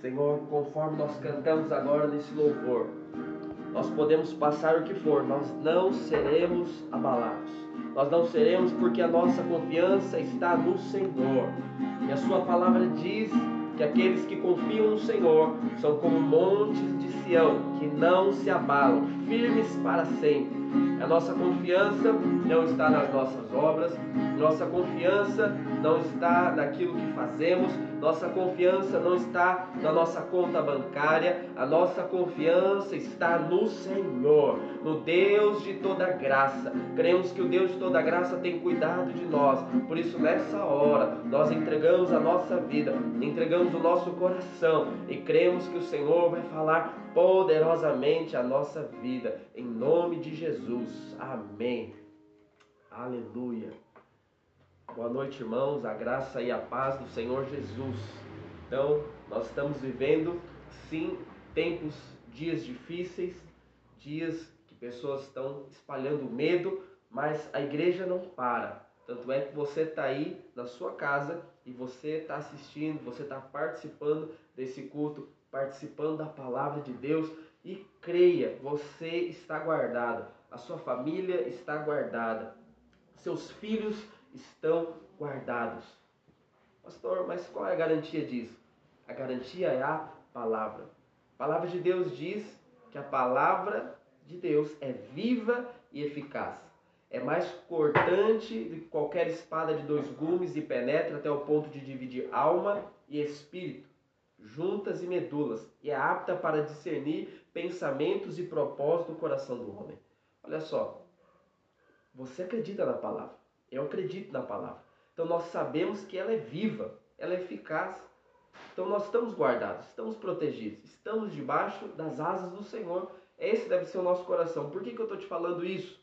Senhor, conforme nós cantamos agora nesse louvor, nós podemos passar o que for, nós não seremos abalados. Nós não seremos porque a nossa confiança está no Senhor. E a Sua palavra diz que aqueles que confiam no Senhor são como montes de Sião, que não se abalam, firmes para sempre. A nossa confiança não está nas nossas obras, nossa confiança não está naquilo que fazemos, nossa confiança não está na nossa conta bancária, a nossa confiança está no Senhor, no Deus de toda graça. Cremos que o Deus de toda graça tem cuidado de nós, por isso nessa hora nós entregamos a nossa vida, entregamos o nosso coração e cremos que o Senhor vai falar poderosamente a nossa vida, em nome de Jesus. Amém. Aleluia. Boa noite, irmãos. A graça e a paz do Senhor Jesus. Então, nós estamos vivendo, sim, tempos, dias difíceis, dias que pessoas estão espalhando medo, mas a igreja não para. Tanto é que você está aí na sua casa e você está assistindo, você está participando desse culto, participando da palavra de Deus e creia, você está guardado, a sua família está guardada, seus filhos estão guardados. Pastor, mas qual é a garantia disso? A garantia é a palavra. A palavra de Deus diz que a palavra de Deus é viva e eficaz. É mais cortante do que qualquer espada de dois gumes e penetra até o ponto de dividir alma e espírito, juntas e medulas, e é apta para discernir pensamentos e propósitos do coração do homem. Olha só, você acredita na palavra. Eu acredito na palavra. Então nós sabemos que ela é viva, ela é eficaz. Então nós estamos guardados, estamos protegidos, estamos debaixo das asas do Senhor. Esse deve ser o nosso coração. Por que, que eu estou te falando isso?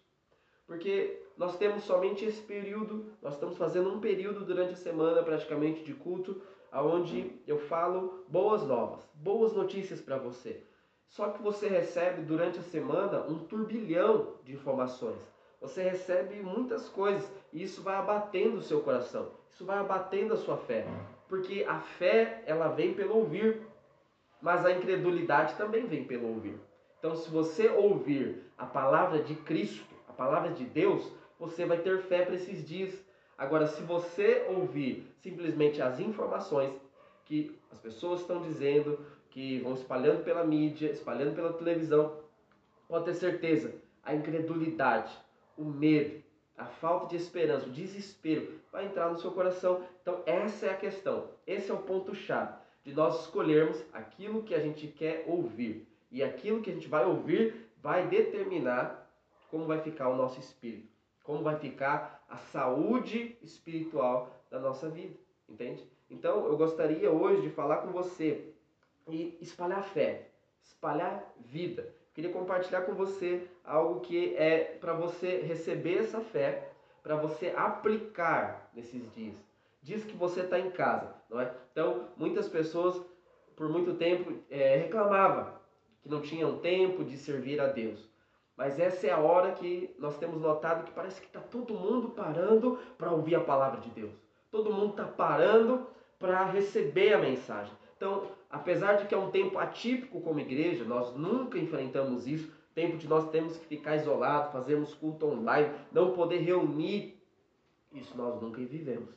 Porque nós temos somente esse período, nós estamos fazendo um período durante a semana praticamente de culto, onde eu falo boas novas, boas notícias para você. Só que você recebe durante a semana um turbilhão de informações você recebe muitas coisas e isso vai abatendo o seu coração, isso vai abatendo a sua fé, porque a fé ela vem pelo ouvir, mas a incredulidade também vem pelo ouvir. Então, se você ouvir a palavra de Cristo, a palavra de Deus, você vai ter fé para esses dias. Agora, se você ouvir simplesmente as informações que as pessoas estão dizendo, que vão espalhando pela mídia, espalhando pela televisão, pode ter certeza, a incredulidade, o medo, a falta de esperança, o desespero vai entrar no seu coração. Então, essa é a questão. Esse é o ponto-chave de nós escolhermos aquilo que a gente quer ouvir. E aquilo que a gente vai ouvir vai determinar como vai ficar o nosso espírito, como vai ficar a saúde espiritual da nossa vida, entende? Então, eu gostaria hoje de falar com você e espalhar fé, espalhar vida. Queria compartilhar com você algo que é para você receber essa fé, para você aplicar nesses dias. Diz que você está em casa, não é? Então, muitas pessoas por muito tempo é, reclamavam que não tinham tempo de servir a Deus. Mas essa é a hora que nós temos notado que parece que está todo mundo parando para ouvir a palavra de Deus. Todo mundo está parando para receber a mensagem. Então, apesar de que é um tempo atípico como igreja, nós nunca enfrentamos isso, tempo de nós temos que ficar isolado, fazermos culto online, não poder reunir, isso nós nunca vivemos,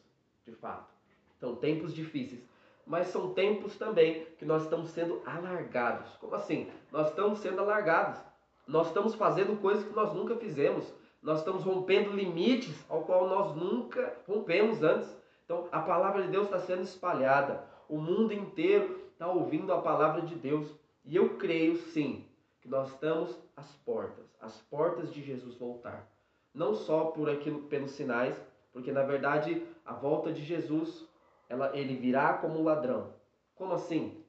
de fato. Então, tempos difíceis. Mas são tempos também que nós estamos sendo alargados. Como assim? Nós estamos sendo alargados. Nós estamos fazendo coisas que nós nunca fizemos. Nós estamos rompendo limites ao qual nós nunca rompemos antes. Então, a palavra de Deus está sendo espalhada. O mundo inteiro está ouvindo a palavra de Deus. E eu creio sim que nós estamos às portas, às portas de Jesus voltar. Não só por aquilo pelos sinais, porque na verdade a volta de Jesus, ela, ele virá como um ladrão. Como assim?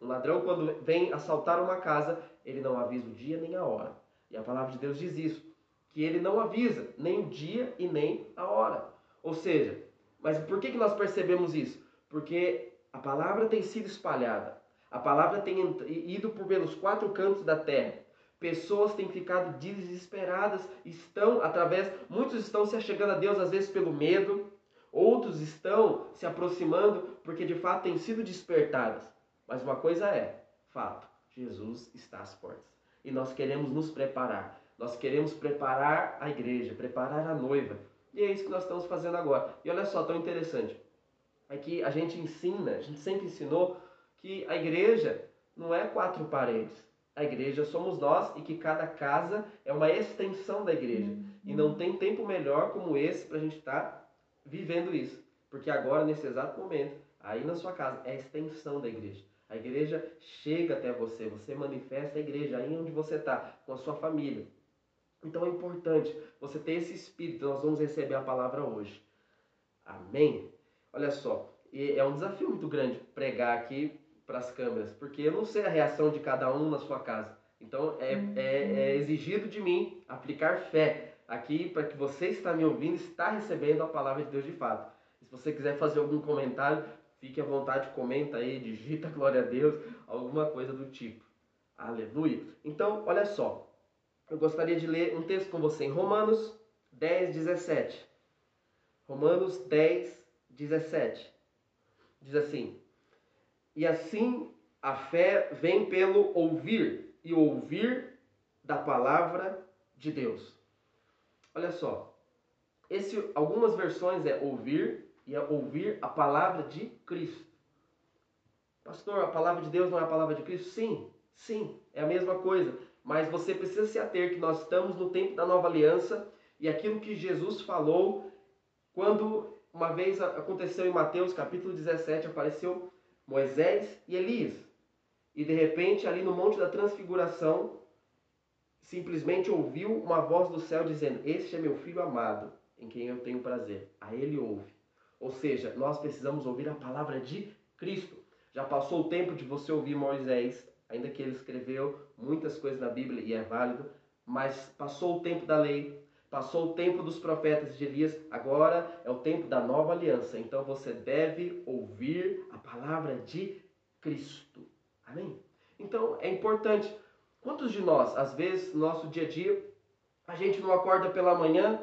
Um ladrão quando vem assaltar uma casa, ele não avisa o dia nem a hora. E a palavra de Deus diz isso, que ele não avisa nem o dia e nem a hora. Ou seja, mas por que, que nós percebemos isso? Porque a palavra tem sido espalhada. A palavra tem ido por pelos quatro cantos da terra. Pessoas têm ficado desesperadas, estão através, muitos estão se achegando a Deus às vezes pelo medo, outros estão se aproximando porque de fato têm sido despertadas. Mas uma coisa é, fato, Jesus está às portas. E nós queremos nos preparar. Nós queremos preparar a igreja, preparar a noiva. E é isso que nós estamos fazendo agora. E olha só, tão interessante. É que a gente ensina, a gente sempre ensinou que a igreja não é quatro paredes. A igreja somos nós e que cada casa é uma extensão da igreja. Uhum. E não tem tempo melhor como esse para a gente estar tá vivendo isso. Porque agora, nesse exato momento, aí na sua casa, é a extensão da igreja. A igreja chega até você, você manifesta a igreja aí onde você está, com a sua família. Então é importante você ter esse espírito. Nós vamos receber a palavra hoje. Amém? Olha só, é um desafio muito grande pregar aqui para as câmeras, porque eu não sei a reação de cada um na sua casa. Então é, uhum. é, é exigido de mim aplicar fé aqui para que você está me ouvindo, está recebendo a palavra de Deus de fato. Se você quiser fazer algum comentário, fique à vontade, comenta aí, digita glória a Deus, alguma coisa do tipo. Aleluia. Então, olha só, eu gostaria de ler um texto com você em Romanos 10, 17. Romanos 10, 17. Diz assim: E assim a fé vem pelo ouvir, e ouvir da palavra de Deus. Olha só, esse, algumas versões é ouvir e é ouvir a palavra de Cristo. Pastor, a palavra de Deus não é a palavra de Cristo? Sim, sim, é a mesma coisa mas você precisa se ater que nós estamos no tempo da nova aliança e aquilo que Jesus falou quando uma vez aconteceu em Mateus capítulo 17, apareceu Moisés e Elias. E de repente, ali no Monte da Transfiguração, simplesmente ouviu uma voz do céu dizendo: Este é meu filho amado, em quem eu tenho prazer. A ele ouve. Ou seja, nós precisamos ouvir a palavra de Cristo. Já passou o tempo de você ouvir Moisés, ainda que ele escreveu muitas coisas na Bíblia e é válido, mas passou o tempo da lei, passou o tempo dos profetas de Elias, agora é o tempo da nova aliança. Então você deve ouvir a palavra de Cristo. Amém? Então é importante. Quantos de nós, às vezes, no nosso dia a dia, a gente não acorda pela manhã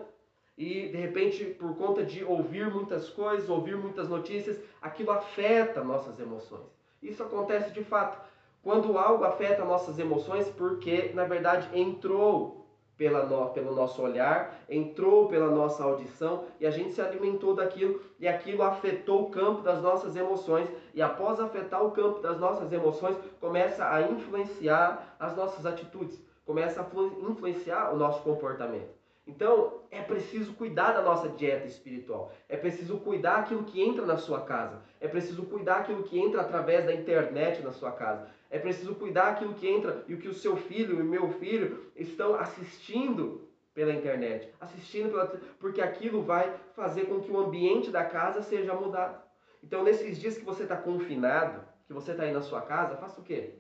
e de repente, por conta de ouvir muitas coisas, ouvir muitas notícias, aquilo afeta nossas emoções. Isso acontece de fato. Quando algo afeta nossas emoções, porque na verdade entrou pela no, pelo nosso olhar, entrou pela nossa audição e a gente se alimentou daquilo e aquilo afetou o campo das nossas emoções e após afetar o campo das nossas emoções, começa a influenciar as nossas atitudes, começa a influenciar o nosso comportamento. Então, é preciso cuidar da nossa dieta espiritual. É preciso cuidar aquilo que entra na sua casa. É preciso cuidar aquilo que entra através da internet na sua casa. É preciso cuidar aquilo que entra e o que o seu filho e o meu filho estão assistindo pela internet, assistindo pela porque aquilo vai fazer com que o ambiente da casa seja mudado. Então, nesses dias que você está confinado, que você está aí na sua casa, faça o quê?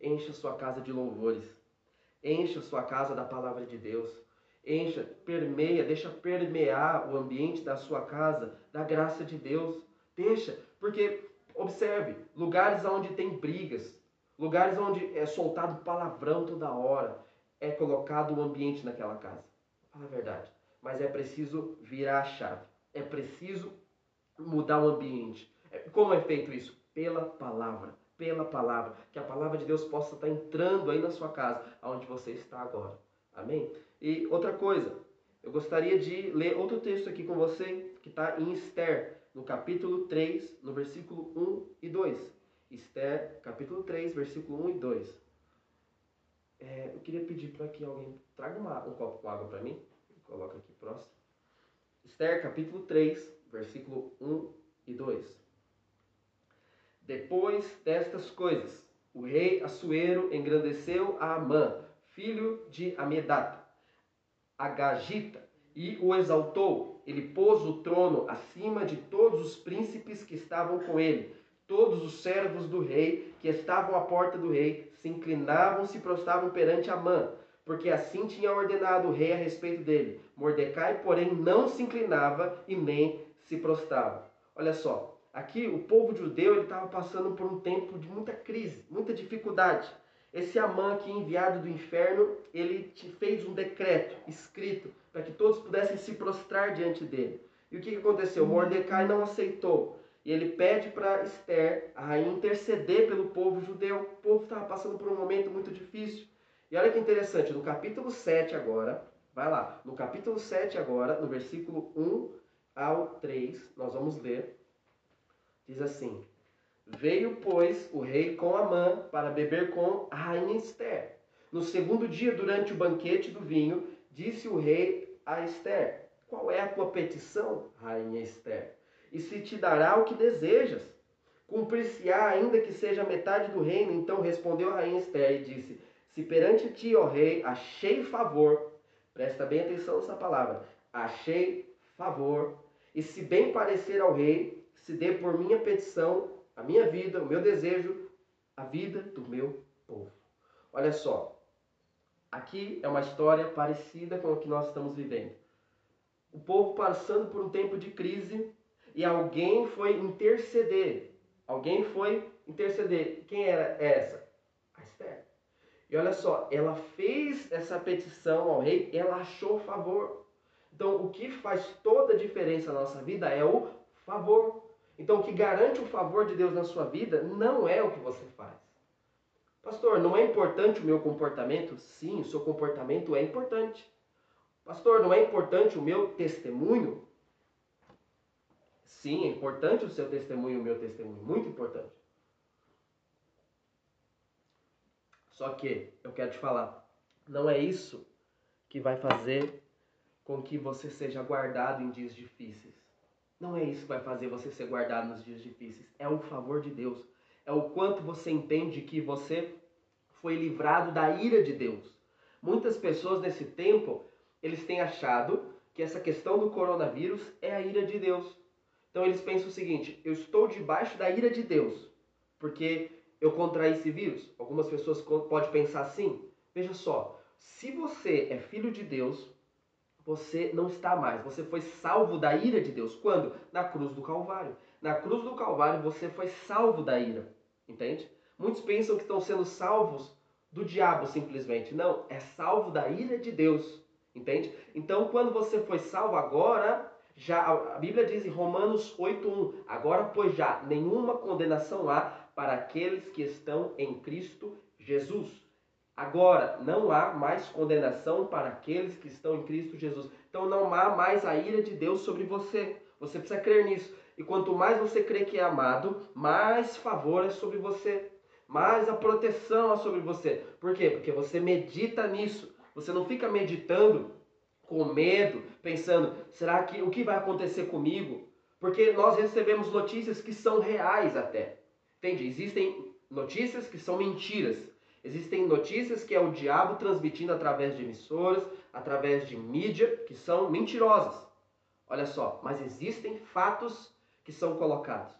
Encha sua casa de louvores. Encha sua casa da palavra de Deus. Encha, permeia, deixa permear o ambiente da sua casa da graça de Deus. Deixa, porque observe, lugares onde tem brigas, Lugares onde é soltado palavrão toda hora, é colocado o um ambiente naquela casa. Fala a verdade. Mas é preciso virar a chave. É preciso mudar o ambiente. É, como é feito isso? Pela palavra. Pela palavra. Que a palavra de Deus possa estar entrando aí na sua casa, aonde você está agora. Amém? E outra coisa, eu gostaria de ler outro texto aqui com você, que está em Esther, no capítulo 3, no versículo 1 e 2. Esther, capítulo 3, versículo 1 e 2. É, eu queria pedir para que alguém traga uma, um copo com água para mim. Coloca aqui próximo. Esther, capítulo 3, versículo 1 e 2. Depois destas coisas, o rei Assuero engrandeceu a Amã, filho de Amedata, a Gagita, e o exaltou. Ele pôs o trono acima de todos os príncipes que estavam com ele Todos os servos do rei que estavam à porta do rei se inclinavam, se prostravam perante Amã, porque assim tinha ordenado o rei a respeito dele. Mordecai, porém, não se inclinava e nem se prostrava. Olha só, aqui o povo judeu estava passando por um tempo de muita crise, muita dificuldade. Esse Amã aqui, enviado do inferno, ele fez um decreto escrito para que todos pudessem se prostrar diante dele. E o que aconteceu? Mordecai não aceitou. e ele pede para Esther, a rainha, interceder pelo povo judeu. O povo estava passando por um momento muito difícil. E olha que interessante, no capítulo 7 agora, vai lá, no capítulo 7 agora, no versículo 1 ao 3, nós vamos ler. Diz assim: Veio, pois, o rei com Amã para beber com a rainha Esther. No segundo dia, durante o banquete do vinho, disse o rei a Esther: Qual é a tua petição, rainha Esther? E se te dará o que desejas? Cumprir-se-á, ainda que seja metade do reino. Então respondeu a rainha Esther e disse: Se perante ti, ó rei, achei favor, presta bem atenção nessa palavra, achei favor, e se bem parecer ao rei, se dê por minha petição a minha vida, o meu desejo, a vida do meu povo. Olha só, aqui é uma história parecida com o que nós estamos vivendo. O povo passando por um tempo de crise e alguém foi interceder. Alguém foi interceder. Quem era essa? A Esther. E olha só, ela fez essa petição ao rei, ela achou favor. Então, o que faz toda a diferença na nossa vida é o favor. Então, o que garante o favor de Deus na sua vida não é o que você faz. Pastor, não é importante o meu comportamento? Sim, o seu comportamento é importante. Pastor, não é importante o meu testemunho? Sim, é importante o seu testemunho o meu testemunho, muito importante. Só que eu quero te falar, não é isso que vai fazer com que você seja guardado em dias difíceis. Não é isso que vai fazer você ser guardado nos dias difíceis. É o favor de Deus. É o quanto você entende que você foi livrado da ira de Deus. Muitas pessoas nesse tempo, eles têm achado que essa questão do coronavírus é a ira de Deus. Então eles pensam o seguinte: eu estou debaixo da ira de Deus, porque eu contraí esse vírus. Algumas pessoas podem pensar assim. Veja só, se você é filho de Deus, você não está mais. Você foi salvo da ira de Deus. Quando? Na cruz do Calvário. Na cruz do Calvário você foi salvo da ira. Entende? Muitos pensam que estão sendo salvos do diabo simplesmente. Não, é salvo da ira de Deus. Entende? Então, quando você foi salvo agora, já a Bíblia diz em Romanos 8:1, agora pois já nenhuma condenação há para aqueles que estão em Cristo Jesus. Agora, não há mais condenação para aqueles que estão em Cristo Jesus. Então, não há mais a ira de Deus sobre você. Você precisa crer nisso. E quanto mais você crê que é amado, mais favor é sobre você. Mais a proteção é sobre você. Por quê? Porque você medita nisso. Você não fica meditando com medo, pensando, será que o que vai acontecer comigo? Porque nós recebemos notícias que são reais até. Entende? Existem notícias que são mentiras. Existem notícias que é o diabo transmitindo através de emissoras, através de mídia, que são mentirosas. Olha só, mas existem fatos que são colocados.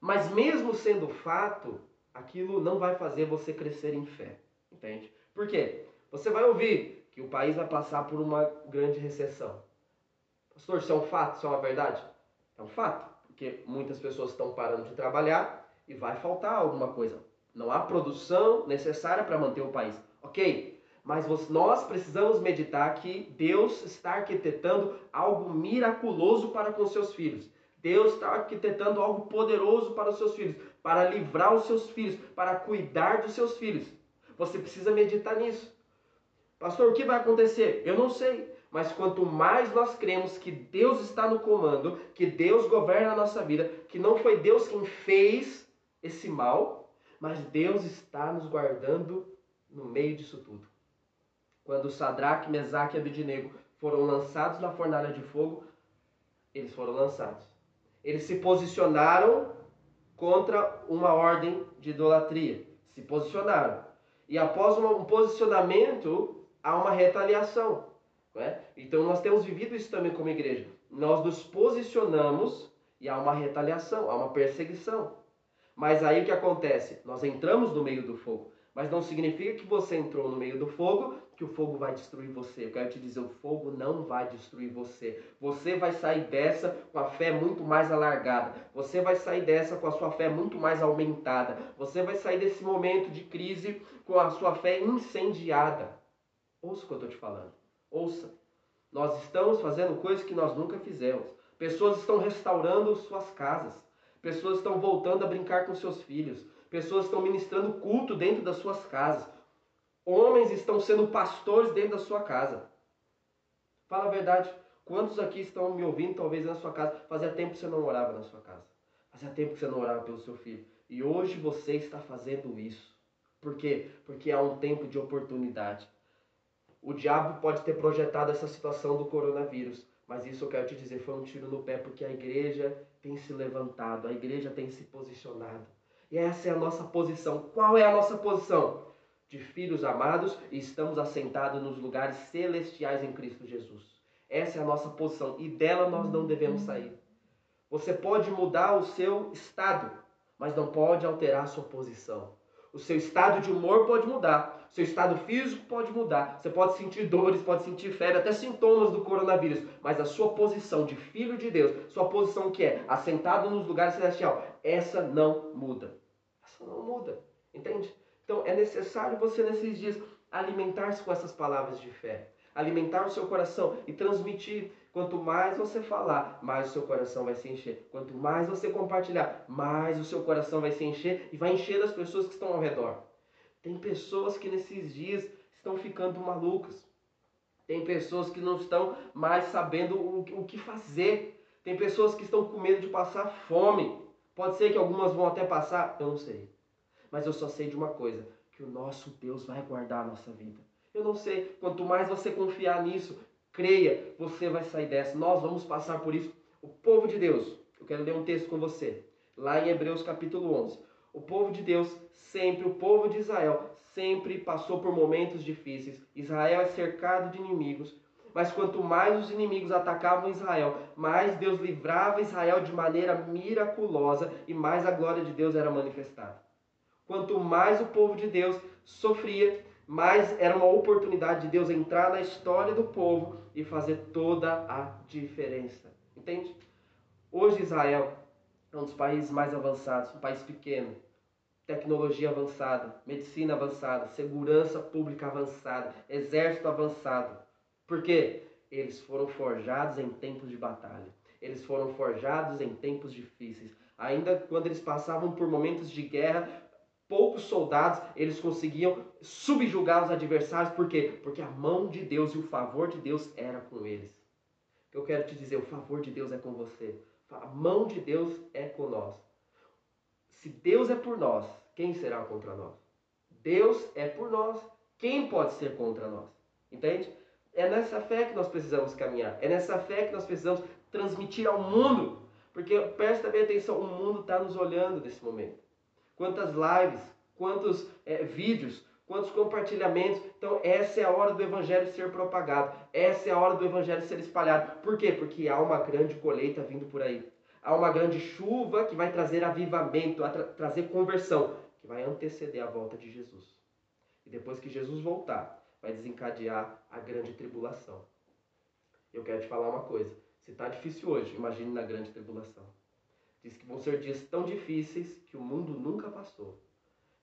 Mas mesmo sendo fato, aquilo não vai fazer você crescer em fé. Entende? Por quê? Você vai ouvir que o país vai passar por uma grande recessão. Pastor, isso é um fato, isso é uma verdade? É um fato, porque muitas pessoas estão parando de trabalhar e vai faltar alguma coisa. Não há produção necessária para manter o país. Ok, mas nós precisamos meditar que Deus está arquitetando algo miraculoso para com seus filhos. Deus está arquitetando algo poderoso para os seus filhos, para livrar os seus filhos, para cuidar dos seus filhos. Você precisa meditar nisso. Pastor, o que vai acontecer? Eu não sei. Mas quanto mais nós cremos que Deus está no comando, que Deus governa a nossa vida, que não foi Deus quem fez esse mal, mas Deus está nos guardando no meio disso tudo. Quando Sadraque, Mesaque e Abidinego foram lançados na fornalha de fogo, eles foram lançados. Eles se posicionaram contra uma ordem de idolatria. Se posicionaram. E após um posicionamento, há uma retaliação. É? Então nós temos vivido isso também como igreja. Nós nos posicionamos e há uma retaliação, há uma perseguição. Mas aí o que acontece? Nós entramos no meio do fogo. Mas não significa que você entrou no meio do fogo que o fogo vai destruir você. Eu quero te dizer, o fogo não vai destruir você. Você vai sair dessa com a fé muito mais alargada. Você vai sair dessa com a sua fé muito mais aumentada. Você vai sair desse momento de crise com a sua fé incendiada. Ouça o que eu estou te falando. Ouça. Nós estamos fazendo coisas que nós nunca fizemos. Pessoas estão restaurando suas casas. Pessoas estão voltando a brincar com seus filhos. Pessoas estão ministrando culto dentro das suas casas. Homens estão sendo pastores dentro da sua casa. Fala a verdade. Quantos aqui estão me ouvindo, talvez na sua casa? Fazia tempo que você não orava na sua casa. Fazia tempo que você não orava pelo seu filho. E hoje você está fazendo isso. Por quê? Porque há um tempo de oportunidade. O diabo pode ter projetado essa situação do coronavírus, mas isso eu quero te dizer foi um tiro no pé, porque a igreja tem se levantado, a igreja tem se posicionado. E essa é a nossa posição. Qual é a nossa posição? De filhos amados e estamos assentados nos lugares celestiais em Cristo Jesus. Essa é a nossa posição e dela nós não devemos sair. Você pode mudar o seu estado, mas não pode alterar a sua posição. O seu estado de humor pode mudar, o seu estado físico pode mudar. Você pode sentir dores, pode sentir febre, até sintomas do coronavírus, mas a sua posição de filho de Deus, sua posição que é assentado nos lugares celestiais, essa não muda. Essa não muda, entende? Então é necessário você nesses dias alimentar-se com essas palavras de fé, alimentar o seu coração e transmitir Quanto mais você falar, mais o seu coração vai se encher. Quanto mais você compartilhar, mais o seu coração vai se encher e vai encher das pessoas que estão ao redor. Tem pessoas que nesses dias estão ficando malucas. Tem pessoas que não estão mais sabendo o, que fazer. Tem pessoas que estão com medo de passar fome. Pode ser que algumas vão até passar, eu não sei. Mas eu só sei de uma coisa: que o nosso Deus vai guardar a nossa vida. Eu não sei, quanto mais você confiar nisso, Creia, você vai sair dessa. Nós vamos passar por isso. O povo de Deus, eu quero ler um texto com você, lá em Hebreus capítulo 11. O povo de Deus sempre, o povo de Israel, sempre passou por momentos difíceis. Israel é cercado de inimigos, mas quanto mais os inimigos atacavam Israel, mais Deus livrava Israel de maneira miraculosa e mais a glória de Deus era manifestada. Quanto mais o povo de Deus sofria, mas era uma oportunidade de Deus entrar na história do povo e fazer toda a diferença. Entende? Hoje Israel é um dos países mais avançados, um país pequeno, tecnologia avançada, medicina avançada, segurança pública avançada, exército avançado. Por quê? Eles foram forjados em tempos de batalha. Eles foram forjados em tempos difíceis. Ainda quando eles passavam por momentos de guerra, poucos soldados, eles conseguiam subjugar os adversários, por quê? Porque a mão de Deus e o favor de Deus era com eles. Eu quero te dizer, o favor de Deus é com você. A mão de Deus é com nós. Se Deus é por nós, quem será contra nós? Deus é por nós, quem pode ser contra nós? Entende? É nessa fé que nós precisamos caminhar. É nessa fé que nós precisamos transmitir ao mundo. Porque presta bem atenção, o mundo está nos olhando nesse momento quantas lives, quantos é, vídeos, quantos compartilhamentos. Então, essa é a hora do evangelho ser propagado. Essa é a hora do evangelho ser espalhado. Por quê? Porque há uma grande colheita vindo por aí. Há uma grande chuva que vai trazer avivamento, tra trazer conversão, que vai anteceder a volta de Jesus. E depois que Jesus voltar, vai desencadear a grande tribulação. Eu quero te falar uma coisa. Se está difícil hoje, imagine na grande tribulação. Diz que vão ser dias tão difíceis que o mundo nunca passou.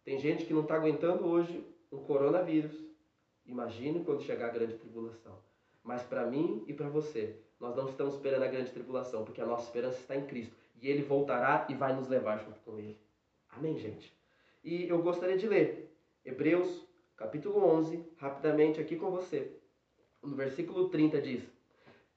Tem gente que não está aguentando hoje um coronavírus. Imagine quando chegar a grande tribulação. Mas para mim e para você, nós não estamos esperando a grande tribulação, porque a nossa esperança está em Cristo. E Ele voltará e vai nos levar junto com Ele. Amém, gente? E eu gostaria de ler Hebreus, capítulo 11, rapidamente aqui com você. No versículo 30 diz: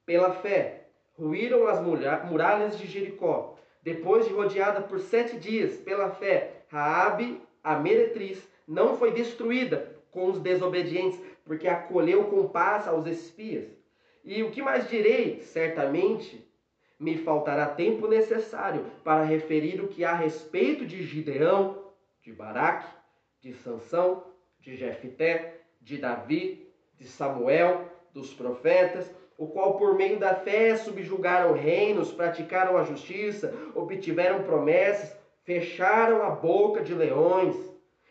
Pela fé, ruíram as muralhas de Jericó depois de rodeada por sete dias pela fé, Raabe, a meretriz, não foi destruída com os desobedientes, porque acolheu com paz aos espias. E o que mais direi? Certamente me faltará tempo necessário para referir o que há a respeito de Gideão, de Baraque, de Sansão, de Jefité, de Davi, de Samuel, dos profetas, o qual por meio da fé subjugaram reinos, praticaram a justiça, obtiveram promessas, fecharam a boca de leões,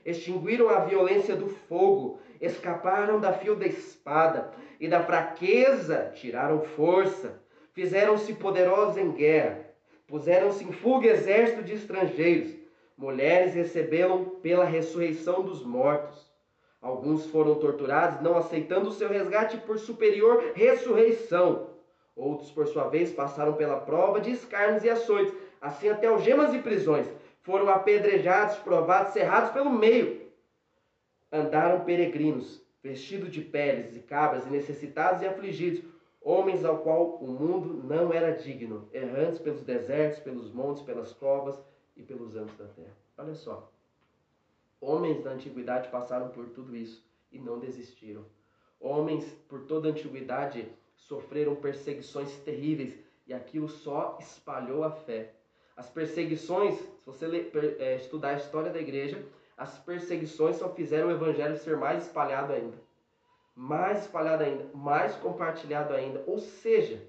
extinguiram a violência do fogo, escaparam da fio da espada, e da fraqueza tiraram força, fizeram-se poderosos em guerra, puseram-se em fuga exército de estrangeiros, mulheres receberam pela ressurreição dos mortos Alguns foram torturados, não aceitando o seu resgate por superior ressurreição. Outros, por sua vez, passaram pela prova de escárnios e açoites, Assim até algemas e prisões foram apedrejados, provados, cerrados pelo meio. Andaram peregrinos, vestidos de peles e cabras, e necessitados e afligidos, homens ao qual o mundo não era digno, errantes pelos desertos, pelos montes, pelas covas e pelos anos da terra. Olha só. Homens da antiguidade passaram por tudo isso e não desistiram. Homens por toda a antiguidade sofreram perseguições terríveis e aquilo só espalhou a fé. As perseguições, se você é, estudar a história da igreja, as perseguições só fizeram o evangelho ser mais espalhado ainda. Mais espalhado ainda, mais compartilhado ainda. Ou seja,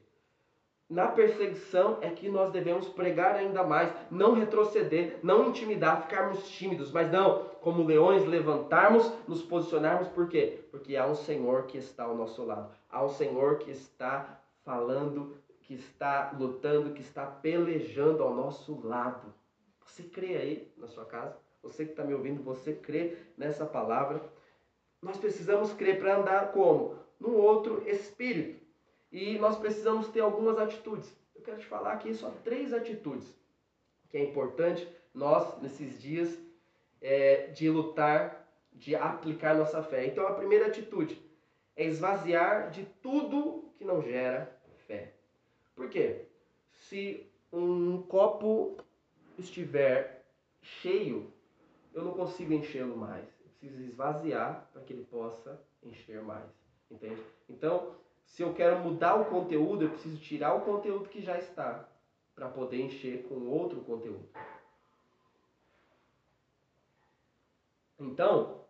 na perseguição é que nós devemos pregar ainda mais, não retroceder, não intimidar, ficarmos tímidos, mas não, como leões, levantarmos, nos posicionarmos, por quê? Porque há um Senhor que está ao nosso lado, há um Senhor que está falando, que está lutando, que está pelejando ao nosso lado. Você crê aí na sua casa? Você que está me ouvindo, você crê nessa palavra? Nós precisamos crer para andar como? Num outro espírito. E nós precisamos ter algumas atitudes. Eu quero te falar aqui só três atitudes que é importante nós, nesses dias, é, de lutar, de aplicar nossa fé. Então, a primeira atitude é esvaziar de tudo que não gera fé. Por quê? Se um copo estiver cheio, eu não consigo enchê-lo mais. Eu preciso esvaziar para que ele possa encher mais. Entende? Então, se eu quero mudar o conteúdo, eu preciso tirar o conteúdo que já está para poder encher com outro conteúdo. Então,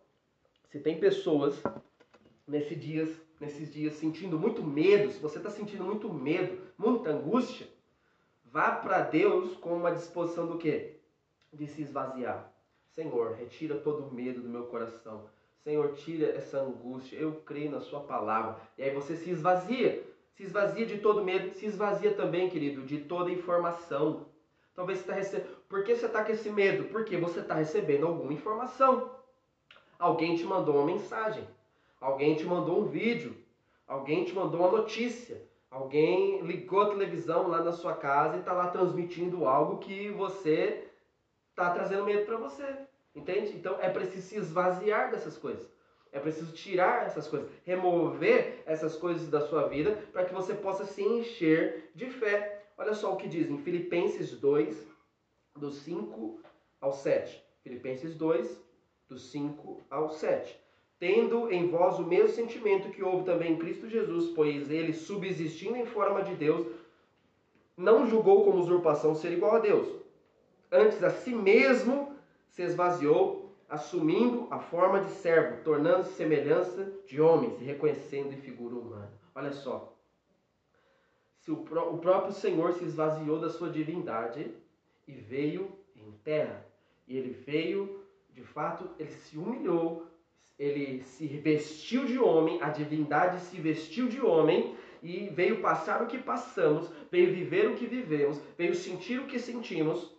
se tem pessoas nesses dias, nesses dias sentindo muito medo, se você está sentindo muito medo, muita angústia, vá para Deus com uma disposição do quê? De se esvaziar. Senhor, retira todo o medo do meu coração. Senhor, tira essa angústia. Eu creio na Sua palavra. E aí você se esvazia. Se esvazia de todo medo. Se esvazia também, querido, de toda informação. Talvez você está recebendo. Por que você está com esse medo? Porque você está recebendo alguma informação. Alguém te mandou uma mensagem. Alguém te mandou um vídeo. Alguém te mandou uma notícia. Alguém ligou a televisão lá na sua casa e está lá transmitindo algo que você está trazendo medo para você. Entende? Então é preciso se esvaziar dessas coisas. É preciso tirar essas coisas, remover essas coisas da sua vida para que você possa se encher de fé. Olha só o que diz em Filipenses 2, do 5 ao 7. Filipenses 2, do 5 ao 7. Tendo em vós o mesmo sentimento que houve também em Cristo Jesus, pois ele, subsistindo em forma de Deus, não julgou como usurpação ser igual a Deus. Antes a si mesmo se esvaziou, assumindo a forma de servo, tornando-se semelhança de homens e reconhecendo em figura humana. Olha só. Se o, pró o próprio Senhor se esvaziou da sua divindade e veio em terra, e ele veio, de fato, ele se humilhou, ele se vestiu de homem, a divindade se vestiu de homem e veio passar o que passamos, veio viver o que vivemos, veio sentir o que sentimos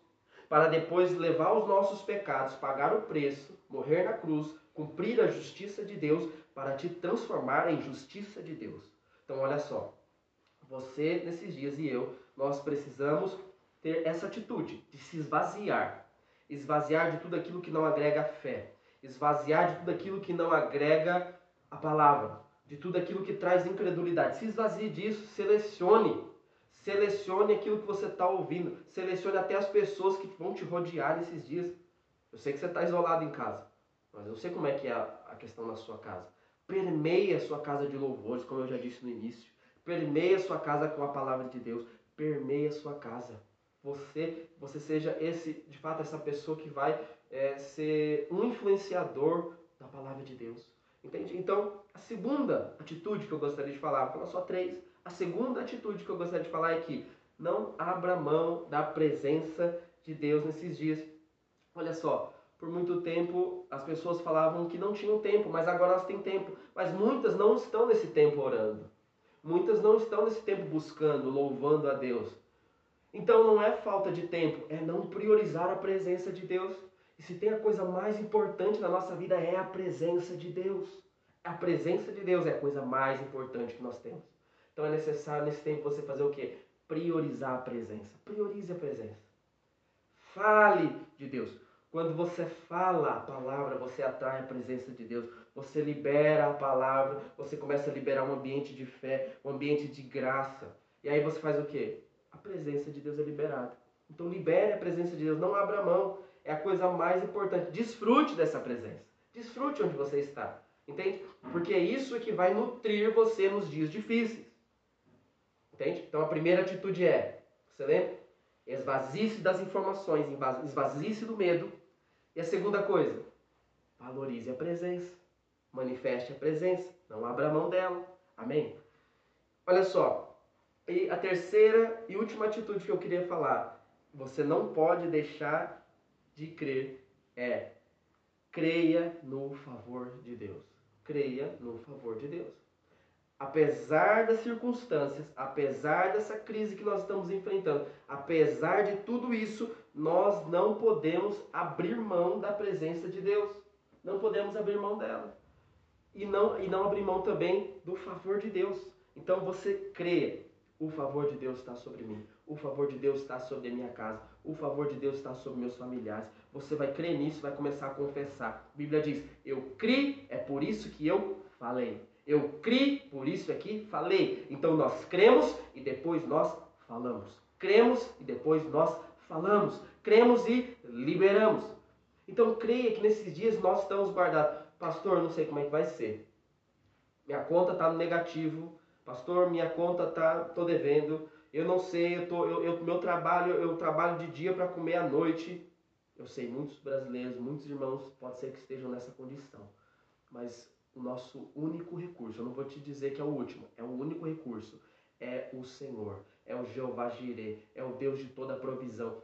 para depois levar os nossos pecados, pagar o preço, morrer na cruz, cumprir a justiça de Deus, para te transformar em justiça de Deus. Então, olha só, você nesses dias e eu, nós precisamos ter essa atitude de se esvaziar, esvaziar de tudo aquilo que não agrega fé, esvaziar de tudo aquilo que não agrega a palavra, de tudo aquilo que traz incredulidade. Se esvazie disso, selecione Selecione aquilo que você está ouvindo. Selecione até as pessoas que vão te rodear nesses dias. Eu sei que você está isolado em casa, mas eu sei como é que é a questão na sua casa. Permeie a sua casa de louvores, como eu já disse no início. Permeie a sua casa com a palavra de Deus. Permeie a sua casa. Você, você seja esse, de fato, essa pessoa que vai é, ser um influenciador da palavra de Deus. Entende? Então, a segunda atitude que eu gostaria de falar, vou falar só três, a segunda atitude que eu gostaria de falar é que não abra mão da presença de Deus nesses dias. Olha só, por muito tempo as pessoas falavam que não tinham tempo, mas agora elas têm tempo. Mas muitas não estão nesse tempo orando. Muitas não estão nesse tempo buscando, louvando a Deus. Então não é falta de tempo, é não priorizar a presença de Deus. E se tem a coisa mais importante na nossa vida é a presença de Deus. A presença de Deus é a coisa mais importante que nós temos. Então é necessário nesse tempo você fazer o quê? Priorizar a presença. Priorize a presença. Fale de Deus. Quando você fala a palavra, você atrai a presença de Deus. Você libera a palavra, você começa a liberar um ambiente de fé, um ambiente de graça. E aí você faz o quê? A presença de Deus é liberada. Então libere a presença de Deus, não abra mão. É a coisa mais importante. Desfrute dessa presença. Desfrute onde você está. Entende? Porque é isso que vai nutrir você nos dias difíceis. Entende? Então a primeira atitude é, você lembra? Esvazie-se das informações, esvazie-se do medo. E a segunda coisa, valorize a presença. Manifeste a presença. Não abra mão dela. Amém? Olha só. E a terceira e última atitude que eu queria falar. Você não pode deixar de crer. É creia no favor de Deus. Creia no favor de Deus apesar das circunstâncias, apesar dessa crise que nós estamos enfrentando, apesar de tudo isso, nós não podemos abrir mão da presença de Deus. Não podemos abrir mão dela. E não, e não abrir mão também do favor de Deus. Então você crê, o favor de Deus está sobre mim. O favor de Deus está sobre a minha casa. O favor de Deus está sobre meus familiares. Você vai crer nisso, vai começar a confessar. A Bíblia diz: Eu criei, é por isso que eu falei. Eu criei, por isso aqui falei. Então nós cremos e depois nós falamos. Cremos e depois nós falamos. Cremos e liberamos. Então creia que nesses dias nós estamos guardados. Pastor, não sei como é que vai ser. Minha conta está no negativo. Pastor, minha conta tá, tô devendo. Eu não sei, eu tô, eu, eu meu trabalho, eu trabalho de dia para comer à noite. Eu sei, muitos brasileiros, muitos irmãos, pode ser que estejam nessa condição. Mas o nosso único recurso. Eu não vou te dizer que é o último, é o único recurso. É o Senhor, é o Jeová Jireh, é o Deus de toda provisão.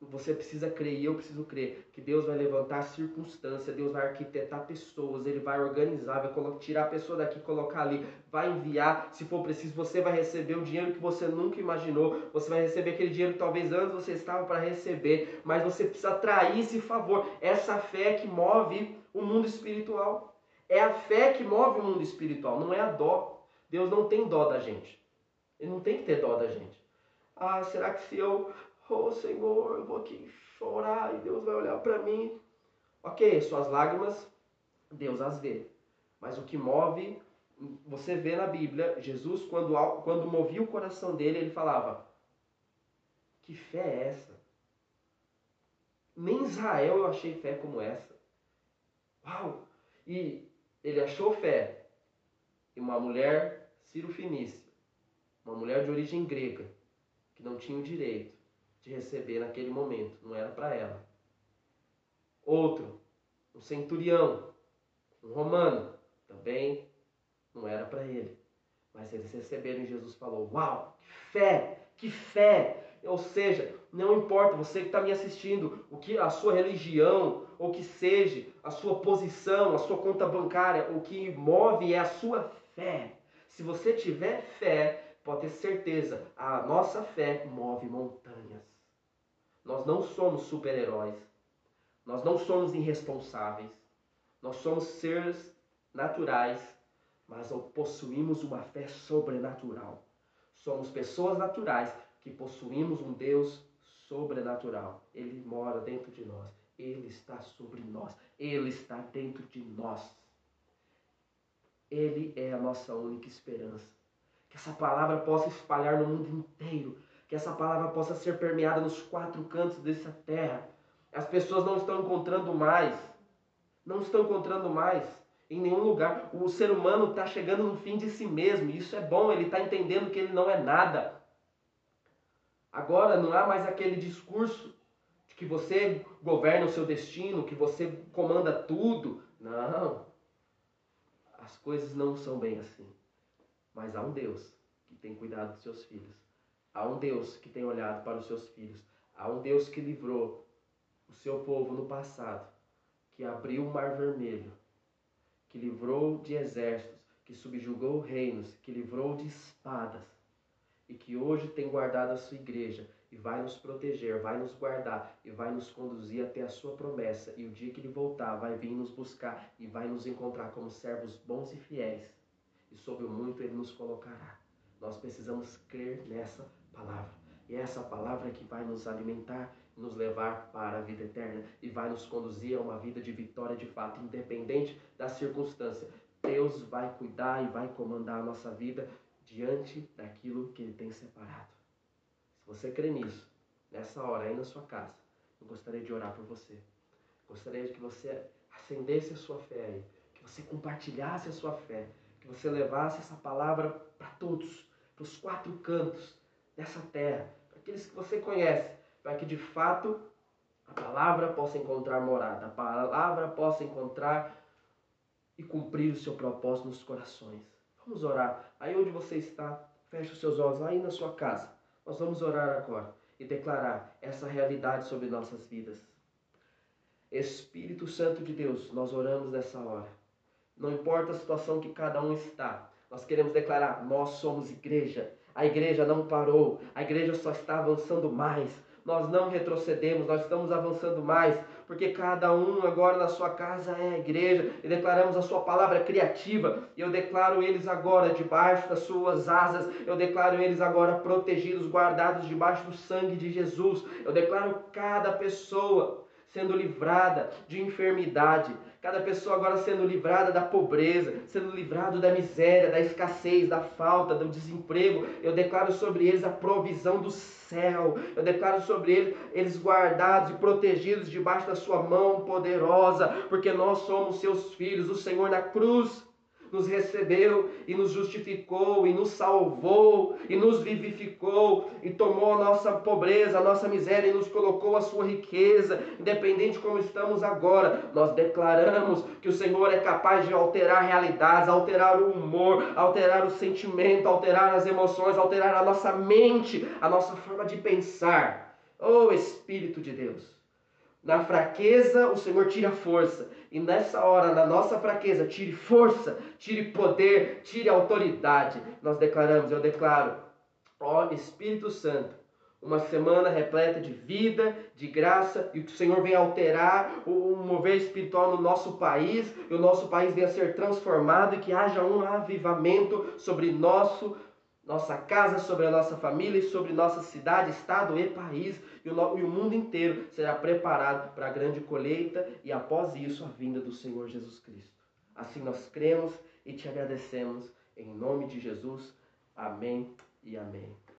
Você precisa crer e eu preciso crer que Deus vai levantar circunstância, Deus vai arquitetar pessoas, Ele vai organizar, vai tirar a pessoa daqui, colocar ali, vai enviar. Se for preciso, você vai receber o dinheiro que você nunca imaginou. Você vai receber aquele dinheiro que talvez antes você estava para receber, mas você precisa atrair esse favor. Essa fé que move o mundo espiritual. É a fé que move o mundo espiritual, não é a dó. Deus não tem dó da gente. Ele não tem que ter dó da gente. Ah, será que se eu, oh Senhor, eu vou aqui chorar e Deus vai olhar para mim? Ok, suas lágrimas, Deus as vê. Mas o que move, você vê na Bíblia, Jesus, quando, quando movia o coração dele, ele falava: Que fé é essa? Nem em Israel eu achei fé como essa. Uau! E ele achou fé em uma mulher cirofinícia, uma mulher de origem grega, que não tinha o direito de receber naquele momento, não era para ela. Outro, um centurião, um romano, também não era para ele. Mas eles receberam e Jesus falou: Uau, que fé, que fé! Ou seja, não importa você que está me assistindo, o que a sua religião, ou que seja a sua posição, a sua conta bancária, o que move é a sua fé. Se você tiver fé, pode ter certeza, a nossa fé move montanhas. Nós não somos super-heróis. Nós não somos irresponsáveis. Nós somos seres naturais, mas possuímos uma fé sobrenatural. Somos pessoas naturais que possuímos um Deus sobrenatural. Ele mora dentro de nós. Ele está sobre nós. Ele está dentro de nós. Ele é a nossa única esperança. Que essa palavra possa espalhar no mundo inteiro. Que essa palavra possa ser permeada nos quatro cantos dessa terra. As pessoas não estão encontrando mais. Não estão encontrando mais em nenhum lugar. O ser humano está chegando no fim de si mesmo. Isso é bom. Ele está entendendo que ele não é nada. Agora não há mais aquele discurso de que você governa o seu destino, que você comanda tudo. Não. As coisas não são bem assim. Mas há um Deus que tem cuidado dos seus filhos. Há um Deus que tem olhado para os seus filhos. Há um Deus que livrou o seu povo no passado, que abriu o mar vermelho, que livrou de exércitos, que subjugou reinos, que livrou de espadas e que hoje tem guardado a sua igreja e vai nos proteger, vai nos guardar e vai nos conduzir até a sua promessa. E o dia que ele voltar, vai vir nos buscar e vai nos encontrar como servos bons e fiéis. E sobre o muito ele nos colocará. Nós precisamos crer nessa palavra. E é essa palavra que vai nos alimentar nos levar para a vida eterna e vai nos conduzir a uma vida de vitória de fato, independente da circunstância. Deus vai cuidar e vai comandar a nossa vida diante daquilo que Ele tem separado. Você crê nisso, nessa hora aí na sua casa, eu gostaria de orar por você. Gostaria de que você acendesse a sua fé aí, que você compartilhasse a sua fé, que você levasse essa palavra para todos, para os quatro cantos dessa terra, para aqueles que você conhece, para que de fato a palavra possa encontrar morada, a palavra possa encontrar e cumprir o seu propósito nos corações. Vamos orar. Aí onde você está, feche os seus olhos, aí na sua casa. Nós vamos orar agora e declarar essa realidade sobre nossas vidas. Espírito Santo de Deus, nós oramos nessa hora. Não importa a situação que cada um está, nós queremos declarar: nós somos igreja. A igreja não parou, a igreja só está avançando mais. Nós não retrocedemos, nós estamos avançando mais, porque cada um agora na sua casa é a igreja e declaramos a sua palavra criativa. E eu declaro eles agora debaixo das suas asas, eu declaro eles agora protegidos, guardados debaixo do sangue de Jesus. Eu declaro cada pessoa sendo livrada de enfermidade, cada pessoa agora sendo livrada da pobreza, sendo livrado da miséria, da escassez, da falta, do desemprego. Eu declaro sobre eles a provisão do céu. Eu declaro sobre eles, eles guardados e protegidos debaixo da sua mão poderosa, porque nós somos seus filhos. O Senhor na cruz nos recebeu e nos justificou e nos salvou e nos vivificou e tomou a nossa pobreza, a nossa miséria e nos colocou a sua riqueza, independente de como estamos agora. Nós declaramos que o Senhor é capaz de alterar realidades, alterar o humor, alterar o sentimento, alterar as emoções, alterar a nossa mente, a nossa forma de pensar. Oh Espírito de Deus. Na fraqueza, o Senhor tira força. E nessa hora, na nossa fraqueza, tire força, tire poder, tire autoridade. Nós declaramos, eu declaro, ó Espírito Santo, uma semana repleta de vida, de graça, e que o Senhor venha alterar o mover espiritual no nosso país, e o nosso país venha ser transformado, e que haja um avivamento sobre nosso nossa casa, sobre a nossa família e sobre nossa cidade, estado e país, e o, mundo inteiro será preparado para a grande colheita e após isso a vinda do Senhor Jesus Cristo. Assim nós cremos e te agradecemos em nome de Jesus. Amém e amém.